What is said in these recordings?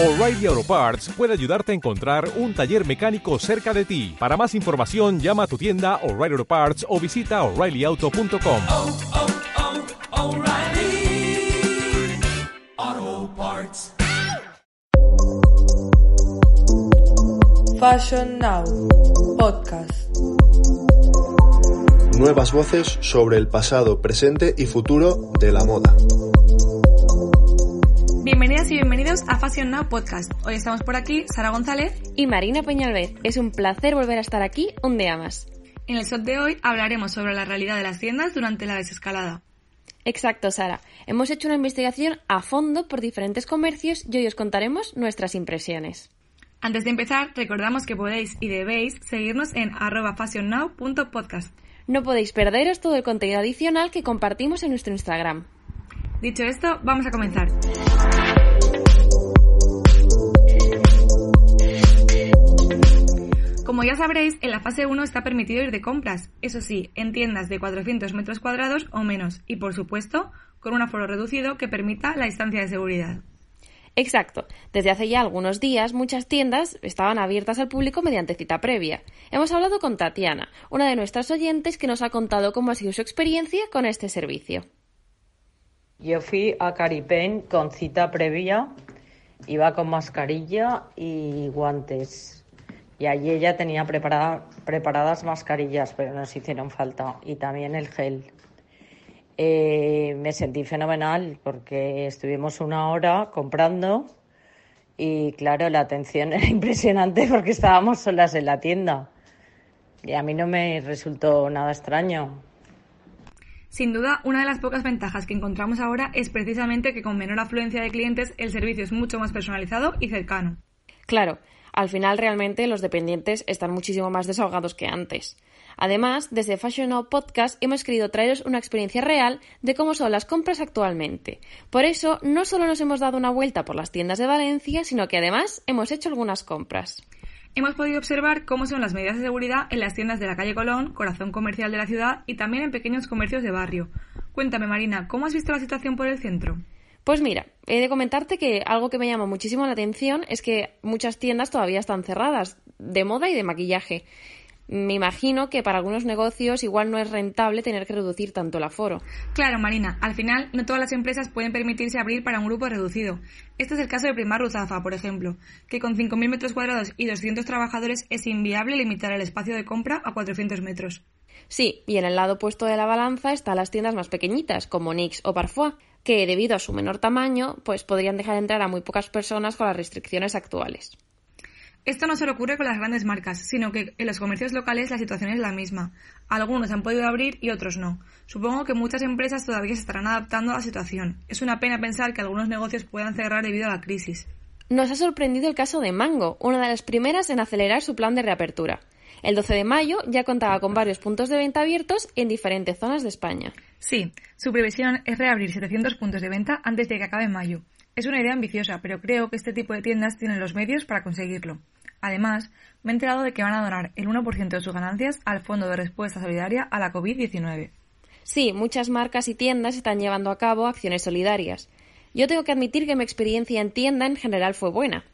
O'Reilly Auto Parts puede ayudarte a encontrar un taller mecánico cerca de ti. Para más información, llama a tu tienda O'Reilly Auto Parts o visita oreillyauto.com. oh, oh, O'Reilly Auto Parts. Fashion Now Podcast. Nuevas voces sobre el pasado, presente y futuro de la moda. Bienvenidos a Fashion Now Podcast. Hoy estamos por aquí, Sara González. y Marina Peñalvez. Es un placer volver a estar aquí un día más. En el shot de hoy hablaremos sobre la realidad de las tiendas durante la desescalada. Exacto, Sara. Hemos hecho una investigación a fondo por diferentes comercios y hoy os contaremos nuestras impresiones. Antes de empezar, recordamos que podéis y debéis seguirnos en fashionnow.podcast. No podéis perderos todo el contenido adicional que compartimos en nuestro Instagram. Dicho esto, vamos a comenzar. Como ya sabréis, en la fase 1 está permitido ir de compras, eso sí, en tiendas de 400 metros cuadrados o menos, y por supuesto, con un aforo reducido que permita la distancia de seguridad. Exacto. Desde hace ya algunos días muchas tiendas estaban abiertas al público mediante cita previa. Hemos hablado con Tatiana, una de nuestras oyentes que nos ha contado cómo ha sido su experiencia con este servicio. Yo fui a Caripen con cita previa, iba con mascarilla y guantes. Y allí ella tenía preparada- preparadas mascarillas, pero nos hicieron falta. Y también el gel. Eh, me sentí fenomenal porque estuvimos una hora comprando y claro, la atención era impresionante porque estábamos solas en la tienda. Y a mí no me resultó nada extraño. Sin duda, una de las pocas ventajas que encontramos ahora es precisamente que con menor afluencia de clientes el servicio es mucho más personalizado y cercano. Claro, al final realmente los dependientes están muchísimo más desahogados que antes. Además, desde Fashion Now Podcast hemos querido traeros una experiencia real de cómo son las compras actualmente. Por eso, no solo nos hemos dado una vuelta por las tiendas de Valencia, sino que además hemos hecho algunas compras. Hemos podido observar cómo son las medidas de seguridad en las tiendas de la calle Colón, corazón comercial de la ciudad, y también en pequeños comercios de barrio. Cuéntame, Marina, ¿cómo has visto la situación por el centro? Pues mira, he de comentarte que algo que me llama muchísimo la atención es que muchas tiendas todavía están cerradas, de moda y de maquillaje. Me imagino que para algunos negocios igual no es rentable tener que reducir tanto el aforo. Claro, Marina, al final no todas las empresas pueden permitirse abrir para un grupo reducido. Este es el caso de Primar Ruzafa, por ejemplo, que con 5.000 metros cuadrados y 200 trabajadores es inviable limitar el espacio de compra a 400 metros. Sí, y en el lado opuesto de la balanza están las tiendas más pequeñitas, como NYX o Parfois, que debido a su menor tamaño, pues podrían dejar entrar a muy pocas personas con las restricciones actuales. Esto no solo ocurre con las grandes marcas, sino que en los comercios locales la situación es la misma. Algunos han podido abrir y otros no. Supongo que muchas empresas todavía se estarán adaptando a la situación. Es una pena pensar que algunos negocios puedan cerrar debido a la crisis. Nos ha sorprendido el caso de Mango, una de las primeras en acelerar su plan de reapertura. El 12 de mayo ya contaba con varios puntos de venta abiertos en diferentes zonas de España. Sí, su previsión es reabrir 700 puntos de venta antes de que acabe mayo. Es una idea ambiciosa, pero creo que este tipo de tiendas tienen los medios para conseguirlo. Además, me he enterado de que van a donar el 1% de sus ganancias al Fondo de Respuesta Solidaria a la COVID-19. Sí, muchas marcas y tiendas están llevando a cabo acciones solidarias. Yo tengo que admitir que mi experiencia en tienda en general fue buena.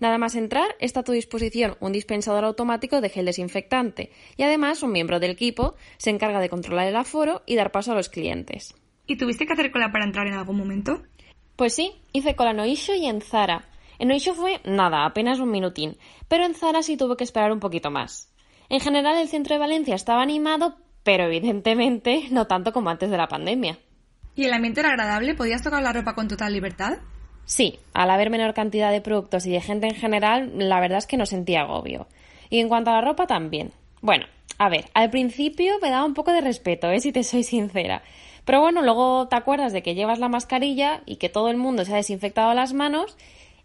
Nada más entrar, está a tu disposición un dispensador automático de gel desinfectante y además un miembro del equipo se encarga de controlar el aforo y dar paso a los clientes. ¿Y tuviste que hacer cola para entrar en algún momento? Pues sí, hice cola en Oisho y en Zara. En Oisho fue nada, apenas un minutín, pero en Zara sí tuve que esperar un poquito más. En general el centro de Valencia estaba animado, pero evidentemente no tanto como antes de la pandemia. ¿Y el ambiente era agradable? ¿Podías tocar la ropa con total libertad? Sí, al haber menor cantidad de productos y de gente en general, la verdad es que no sentía agobio. Y en cuanto a la ropa también. Bueno, a ver, al principio me daba un poco de respeto, ¿eh? si te soy sincera. Pero bueno, luego te acuerdas de que llevas la mascarilla y que todo el mundo se ha desinfectado las manos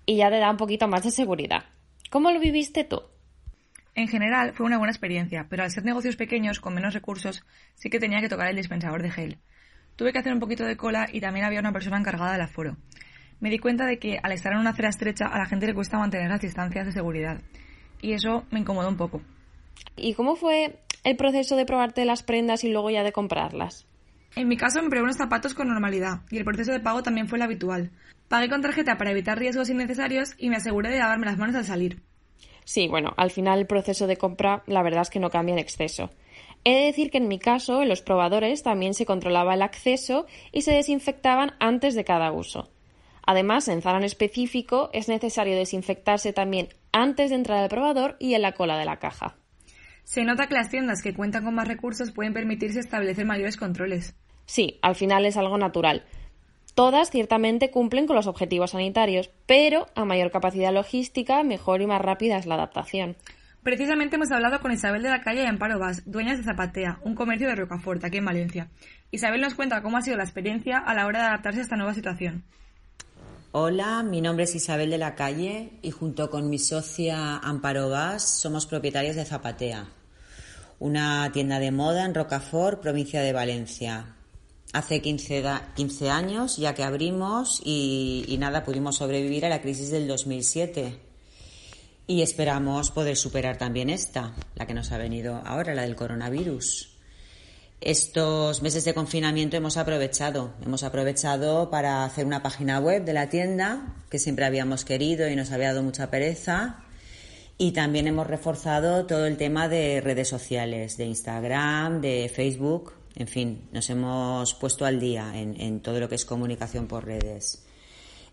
y ya te da un poquito más de seguridad. ¿Cómo lo viviste tú? En general fue una buena experiencia, pero al ser negocios pequeños con menos recursos sí que tenía que tocar el dispensador de gel. Tuve que hacer un poquito de cola y también había una persona encargada del aforo. Me di cuenta de que al estar en una acera estrecha a la gente le cuesta mantener las distancias de seguridad. Y eso me incomodó un poco. ¿Y cómo fue el proceso de probarte las prendas y luego ya de comprarlas? En mi caso me probé unos zapatos con normalidad y el proceso de pago también fue el habitual. Pagué con tarjeta para evitar riesgos innecesarios y me aseguré de lavarme las manos al salir. Sí, bueno, al final el proceso de compra la verdad es que no cambia en exceso. He de decir que en mi caso, en los probadores también se controlaba el acceso y se desinfectaban antes de cada uso. Además, en Zara en específico es necesario desinfectarse también antes de entrar al probador y en la cola de la caja. Se nota que las tiendas que cuentan con más recursos pueden permitirse establecer mayores controles. Sí, al final es algo natural. Todas ciertamente cumplen con los objetivos sanitarios, pero a mayor capacidad logística, mejor y más rápida es la adaptación. Precisamente hemos hablado con Isabel de la Calle y Amparo Vaz, dueñas de Zapatea, un comercio de Rocafort, aquí en Valencia. Isabel nos cuenta cómo ha sido la experiencia a la hora de adaptarse a esta nueva situación. Hola, mi nombre es Isabel de la Calle y junto con mi socia Amparo Vaz somos propietarios de Zapatea, una tienda de moda en Rocafort, provincia de Valencia. Hace 15, 15 años ya que abrimos y, y nada, pudimos sobrevivir a la crisis del 2007 y esperamos poder superar también esta, la que nos ha venido ahora, la del coronavirus. Estos meses de confinamiento hemos aprovechado, hemos aprovechado para hacer una página web de la tienda que siempre habíamos querido y nos había dado mucha pereza. Y también hemos reforzado todo el tema de redes sociales, de Instagram, de Facebook, en fin, nos hemos puesto al día en, todo lo que es comunicación por redes.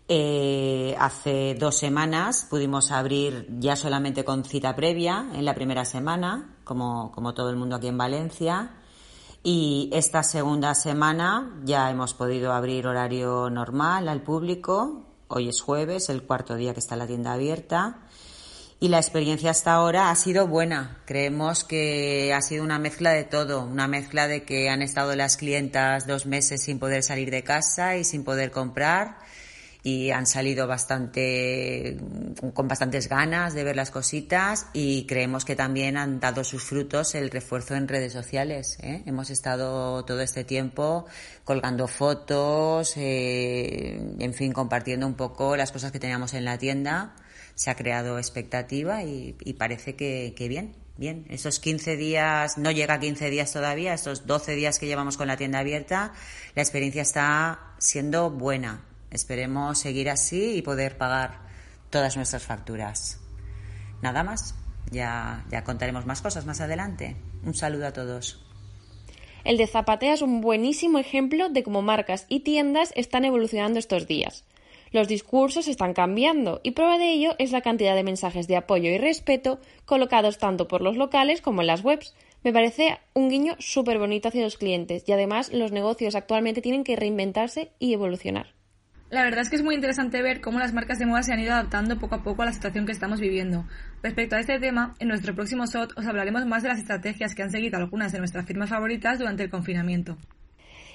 Eh, hace dos semanas pudimos abrir ya solamente con cita previa en la primera semana, como, como todo el mundo aquí en Valencia. Y esta segunda semana ya hemos podido abrir horario normal al público. Hoy es jueves, el cuarto día que está la tienda abierta. Y la experiencia hasta ahora ha sido buena. Creemos que ha sido una mezcla de todo. Una mezcla de que han estado las clientas dos meses sin poder salir de casa y sin poder comprar y han salido bastante con bastantes ganas de ver las cositas y creemos que también han dado sus frutos el refuerzo en redes sociales. ¿eh? Hemos estado todo este tiempo colgando fotos, eh, en fin, compartiendo un poco las cosas que teníamos en la tienda. Se ha creado expectativa y, y parece que, que bien. Bien, esos 15 días, no llega a 15 días todavía, estos 12 días que llevamos con la tienda abierta, la experiencia está siendo buena, Esperemos seguir así y poder pagar todas nuestras facturas. Nada más. Ya, ya contaremos más cosas más adelante. Un saludo a todos. El de Zapatea es un buenísimo ejemplo de cómo marcas y tiendas están evolucionando estos días. Los discursos están cambiando y prueba de ello es la cantidad de mensajes de apoyo y respeto colocados tanto por los locales como en las webs. Me parece un guiño súper bonito hacia los clientes y además los negocios actualmente tienen que reinventarse y evolucionar. La verdad es que es muy interesante ver cómo las marcas de moda se han ido adaptando poco a poco a la situación que estamos viviendo. Respecto a este tema, en nuestro próximo SOT os hablaremos más de las estrategias que han seguido algunas de nuestras firmas favoritas durante el confinamiento.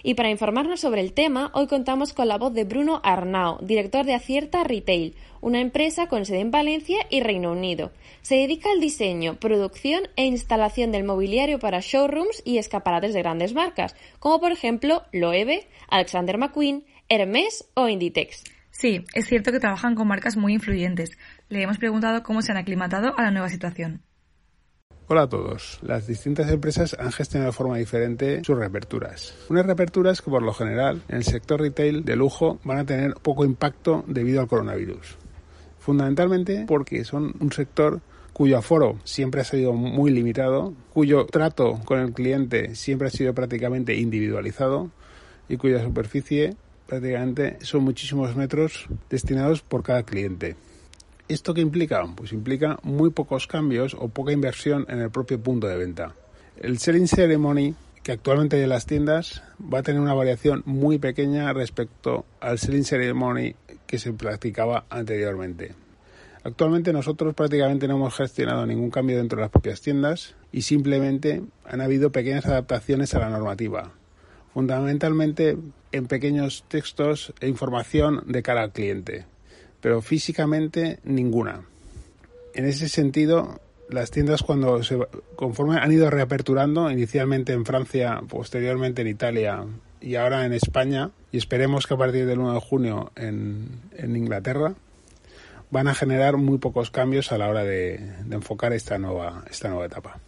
Y para informarnos sobre el tema, hoy contamos con la voz de Bruno Arnao, director de Acierta Retail, una empresa con sede en Valencia y Reino Unido. Se dedica al diseño, producción e instalación del mobiliario para showrooms y escaparates de grandes marcas, como por ejemplo Loewe, Alexander McQueen, Hermes o Inditex. Sí, es cierto que trabajan con marcas muy influyentes. Le hemos preguntado cómo se han aclimatado a la nueva situación. Hola a todos. Las distintas empresas han gestionado de forma diferente sus reaperturas. Unas reaperturas que por lo general en el sector retail de lujo van a tener poco impacto debido al coronavirus. Fundamentalmente porque son un sector cuyo aforo siempre ha sido muy limitado, cuyo trato con el cliente siempre ha sido prácticamente individualizado y cuya superficie prácticamente son muchísimos metros destinados por cada cliente. ¿Esto qué implica? Pues implica muy pocos cambios o poca inversión en el propio punto de venta. El selling ceremony que actualmente hay en las tiendas va a tener una variación muy pequeña respecto al selling ceremony que se practicaba anteriormente. Actualmente nosotros prácticamente no hemos gestionado ningún cambio dentro de las propias tiendas y simplemente han habido pequeñas adaptaciones a la normativa, fundamentalmente en pequeños textos e información de cara al cliente, pero físicamente ninguna. En ese sentido, las tiendas cuando se conforme han ido reaperturando, inicialmente en Francia, posteriormente en Italia y ahora en España, y esperemos que a partir del 1 de junio en, Inglaterra, van a generar muy pocos cambios a la hora de, de enfocar esta nueva, esta nueva etapa.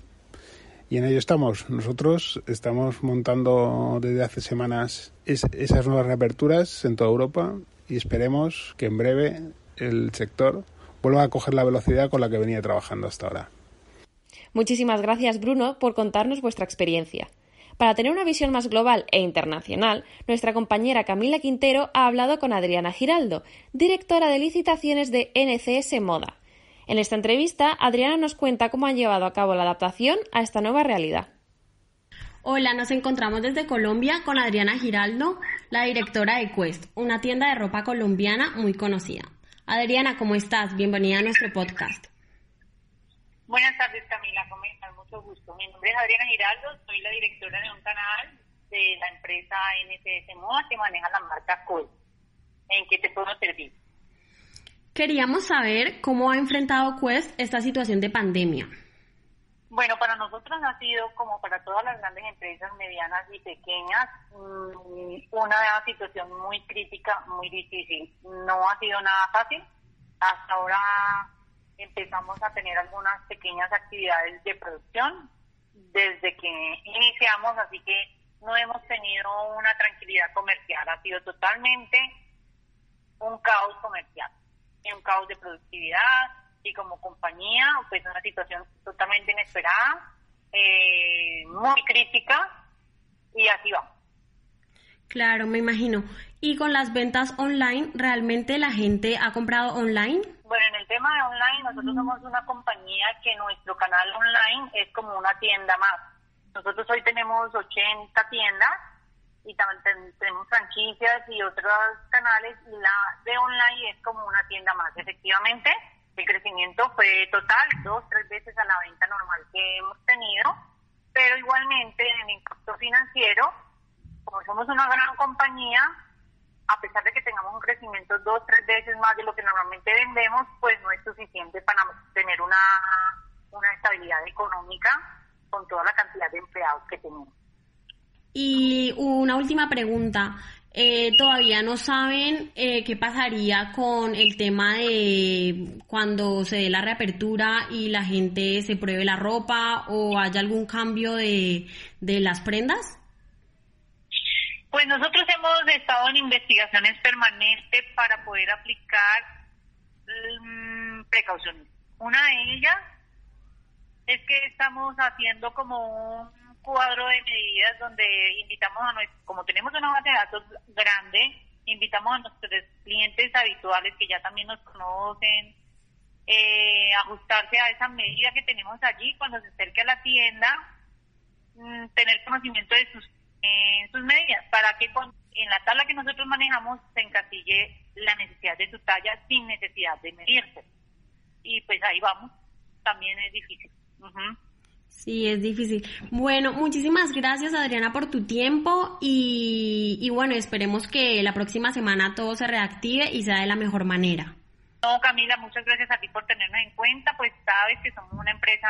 Y en ello estamos. Nosotros estamos montando desde hace semanas es- esas nuevas reaperturas en toda Europa y esperemos que en breve el sector vuelva a coger la velocidad con la que venía trabajando hasta ahora. Muchísimas gracias, Bruno, por contarnos vuestra experiencia. Para tener una visión más global e internacional, nuestra compañera Camila Quintero ha hablado con Adriana Giraldo, directora de licitaciones de NCS Moda. En esta entrevista, Adriana nos cuenta cómo han llevado a cabo la adaptación a esta nueva realidad. Hola, nos encontramos desde Colombia con Adriana Giraldo, la directora de Quest, una tienda de ropa colombiana muy conocida. Adriana, ¿cómo estás? Bienvenida a nuestro podcast. Buenas tardes, Camila. ¿Cómo estás? Mucho gusto. Mi nombre es Adriana Giraldo, soy la directora de un canal de la empresa NCS Moda que maneja la marca Col. ¿En qué te puedo servir? Queríamos saber cómo ha enfrentado Quest esta situación de pandemia. Bueno, para nosotros ha sido, como para todas las grandes empresas medianas y pequeñas, mm, una situación muy crítica, muy difícil. No ha sido nada fácil. Hasta ahora empezamos a tener algunas pequeñas actividades de producción desde que iniciamos, así que no hemos tenido una tranquilidad comercial. Ha sido totalmente un caos comercial, un caos de productividad y como compañía, pues una situación totalmente inesperada, eh, muy crítica y así vamos. Claro, me imagino. ¿Y con las ventas online, realmente la gente ha comprado online? Bueno, en el tema de online, nosotros somos una compañía que nuestro canal online es como una tienda más. Nosotros hoy tenemos 80 tiendas y también ten- tenemos franquicias y otros canales y la de online es como una tienda más. Efectivamente, el crecimiento fue total, dos, tres veces a la venta normal que hemos tenido, pero igualmente en el impacto financiero, como somos una gran compañía, a pesar de que tengamos un crecimiento dos, tres veces más de lo que normalmente vendemos, pues no es suficiente para tener una, una estabilidad económica con toda la cantidad de empleados que tenemos. Y una última pregunta. Eh, todavía no saben eh, qué pasaría con el tema de cuando se dé la reapertura y la gente se pruebe la ropa o haya algún cambio de, de las prendas. Pues nosotros hemos estado en investigaciones permanentes para poder aplicar mm, precauciones. Una de ellas es que estamos haciendo como un cuadro de medidas donde invitamos a nuestros, como tenemos una base de datos grande, invitamos a nuestros clientes habituales que ya también nos conocen, eh, ajustarse a esa medida que tenemos allí cuando se acerque a la tienda, mm, tener conocimiento de sus, eh, sus medidas para que con- en la tabla que nosotros manejamos se encasille la necesidad de su talla sin necesidad de medirse. Y pues ahí vamos, también es difícil. Ujú. Sí, es difícil. Bueno, muchísimas gracias Adriana por tu tiempo y, y bueno, esperemos que la próxima semana todo se reactive y sea de la mejor manera. No, Camila, muchas gracias a ti por tenernos en cuenta, pues sabes que somos una empresa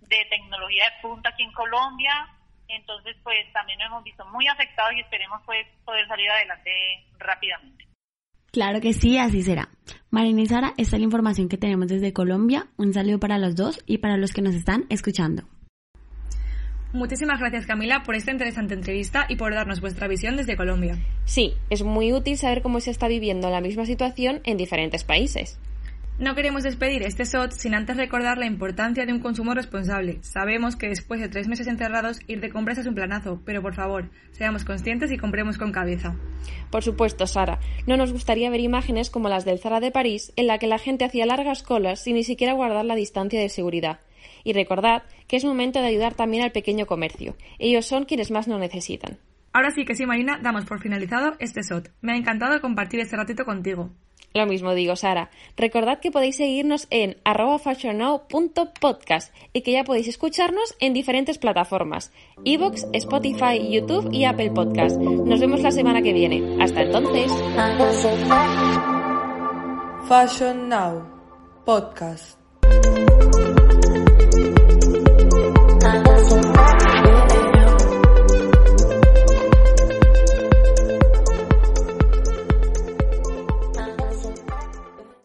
de tecnología de punta aquí en Colombia, entonces pues también nos hemos visto muy afectados y esperemos pues poder salir adelante rápidamente. Claro que sí, así será. Marina y Sara, esta es la información que tenemos desde Colombia. Un saludo para los dos y para los que nos están escuchando. Muchísimas gracias Camila por esta interesante entrevista y por darnos vuestra visión desde Colombia. Sí, es muy útil saber cómo se está viviendo la misma situación en diferentes países. No queremos despedir este SOT sin antes recordar la importancia de un consumo responsable. Sabemos que después de tres meses encerrados ir de compras es un planazo, pero por favor, seamos conscientes y compremos con cabeza. Por supuesto, Sara, no nos gustaría ver imágenes como las del Zara de París, en la que la gente hacía largas colas sin ni siquiera guardar la distancia de seguridad. Y recordad que es momento de ayudar también al pequeño comercio. Ellos son quienes más lo necesitan. Ahora sí que sí, Marina, damos por finalizado este SOT. Me ha encantado compartir este ratito contigo. Lo mismo digo, Sara. Recordad que podéis seguirnos en fashionnow.podcast y que ya podéis escucharnos en diferentes plataformas: Evox, Spotify, YouTube y Apple Podcast. Nos vemos la semana que viene. Hasta entonces. Fashion Now Podcast.